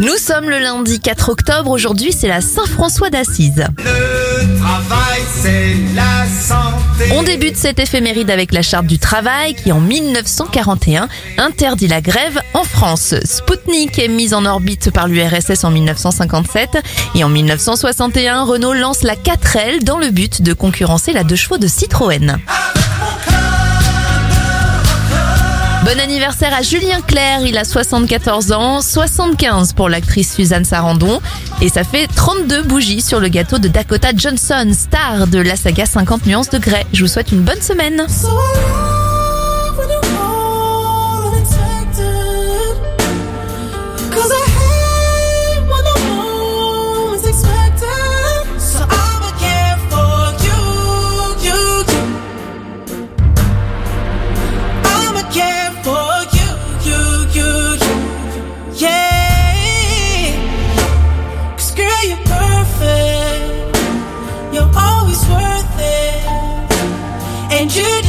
Nous sommes le lundi 4 octobre, aujourd'hui c'est la Saint-François d'Assise. Le travail, c'est la santé. On débute cette éphéméride avec la charte du travail qui en 1941 interdit la grève en France. Spoutnik est mise en orbite par l'URSS en 1957 et en 1961 Renault lance la 4L dans le but de concurrencer la deux chevaux de Citroën. Bon anniversaire à Julien Clerc, il a 74 ans, 75 pour l'actrice Suzanne Sarandon et ça fait 32 bougies sur le gâteau de Dakota Johnson, star de la saga 50 nuances de Grey. Je vous souhaite une bonne semaine. you're always worth it. And you